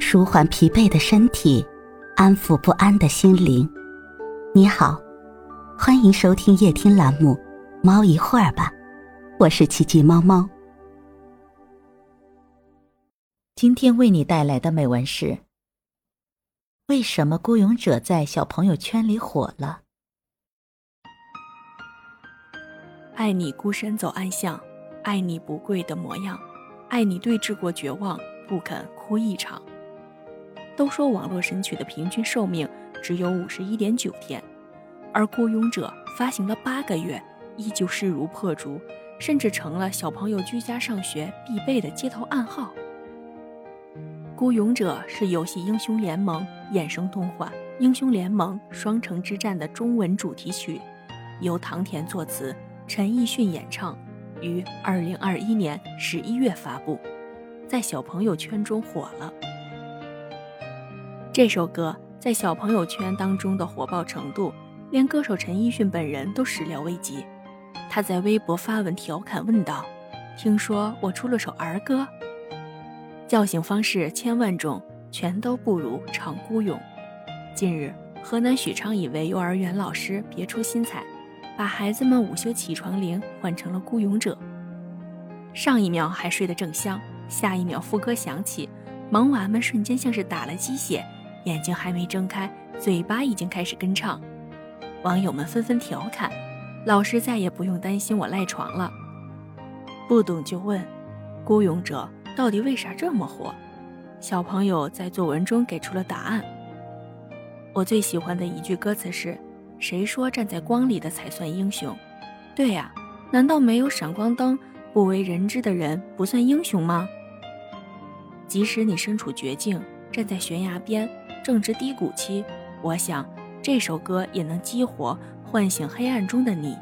舒缓疲惫的身体，安抚不安的心灵。你好，欢迎收听夜听栏目《猫一会儿吧》，我是奇迹猫猫。今天为你带来的美文是：为什么孤勇者在小朋友圈里火了？爱你孤身走暗巷，爱你不跪的模样，爱你对峙过绝望，不肯哭一场。都说网络神曲的平均寿命只有五十一点九天，而孤勇者发行了八个月，依旧势如破竹，甚至成了小朋友居家上学必备的街头暗号。孤勇者是游戏《英雄联盟》衍生动画《英雄联盟：双城之战》的中文主题曲，由唐田作词。陈奕迅演唱，于二零二一年十一月发布，在小朋友圈中火了。这首歌在小朋友圈当中的火爆程度，连歌手陈奕迅本人都始料未及。他在微博发文调侃问道：“听说我出了首儿歌，叫醒方式千万种，全都不如唱孤勇。”近日，河南许昌一位幼儿园老师别出心裁。把孩子们午休起床铃换成了孤勇者。上一秒还睡得正香，下一秒副歌响起，萌娃们瞬间像是打了鸡血，眼睛还没睁开，嘴巴已经开始跟唱。网友们纷纷调侃：“老师再也不用担心我赖床了。”不懂就问：“孤勇者到底为啥这么火？”小朋友在作文中给出了答案。我最喜欢的一句歌词是。谁说站在光里的才算英雄？对呀，难道没有闪光灯、不为人知的人不算英雄吗？即使你身处绝境，站在悬崖边，正值低谷期，我想这首歌也能激活、唤醒黑暗中的你。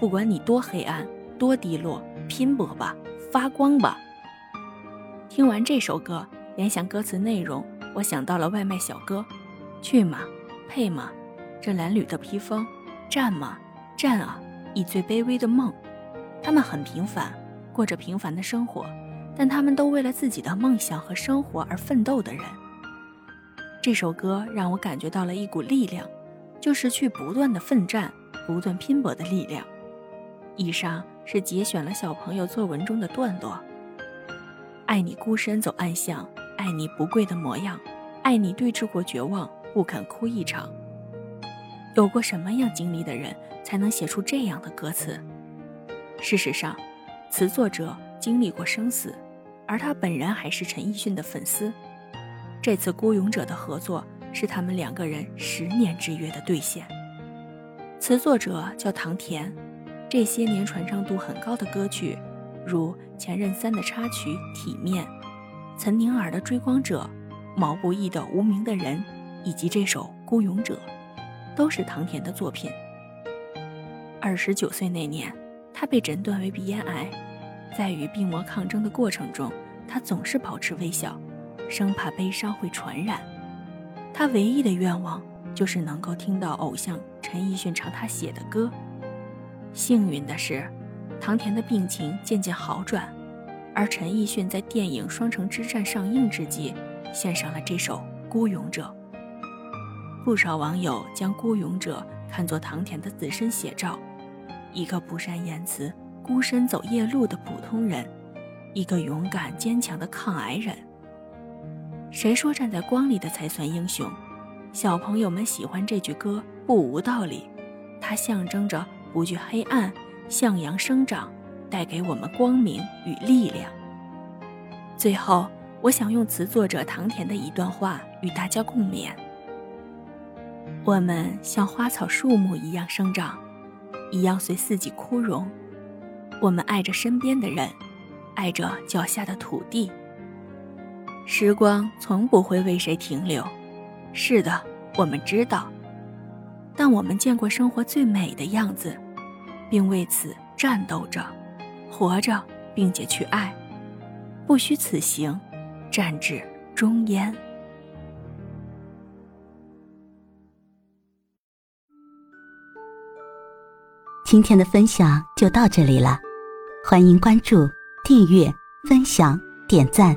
不管你多黑暗、多低落，拼搏吧，发光吧！听完这首歌，联想歌词内容，我想到了外卖小哥，去吗？配吗？这褴褛的披风，战吗？战啊！以最卑微的梦，他们很平凡，过着平凡的生活，但他们都为了自己的梦想和生活而奋斗的人。这首歌让我感觉到了一股力量，就是去不断的奋战、不断拼搏的力量。以上是节选了小朋友作文中的段落：爱你孤身走暗巷，爱你不跪的模样，爱你对峙过绝望，不肯哭一场。有过什么样经历的人才能写出这样的歌词？事实上，词作者经历过生死，而他本人还是陈奕迅的粉丝。这次孤勇者的合作是他们两个人十年之约的兑现。词作者叫唐田，这些年传唱度很高的歌曲，如《前任三》的插曲《体面》，岑宁儿的《追光者》，毛不易的《无名的人》，以及这首《孤勇者》。都是唐田的作品。二十九岁那年，他被诊断为鼻咽癌，在与病魔抗争的过程中，他总是保持微笑，生怕悲伤会传染。他唯一的愿望就是能够听到偶像陈奕迅唱他写的歌。幸运的是，唐田的病情渐渐好转，而陈奕迅在电影《双城之战》上映之际，献上了这首《孤勇者》。不少网友将孤勇者看作唐田的自身写照，一个不善言辞、孤身走夜路的普通人，一个勇敢坚强的抗癌人。谁说站在光里的才算英雄？小朋友们喜欢这句歌不无道理，它象征着不惧黑暗、向阳生长，带给我们光明与力量。最后，我想用词作者唐田的一段话与大家共勉。我们像花草树木一样生长，一样随四季枯荣。我们爱着身边的人，爱着脚下的土地。时光从不会为谁停留，是的，我们知道。但我们见过生活最美的样子，并为此战斗着，活着，并且去爱，不虚此行，战至终焉。今天的分享就到这里了，欢迎关注、订阅、分享、点赞，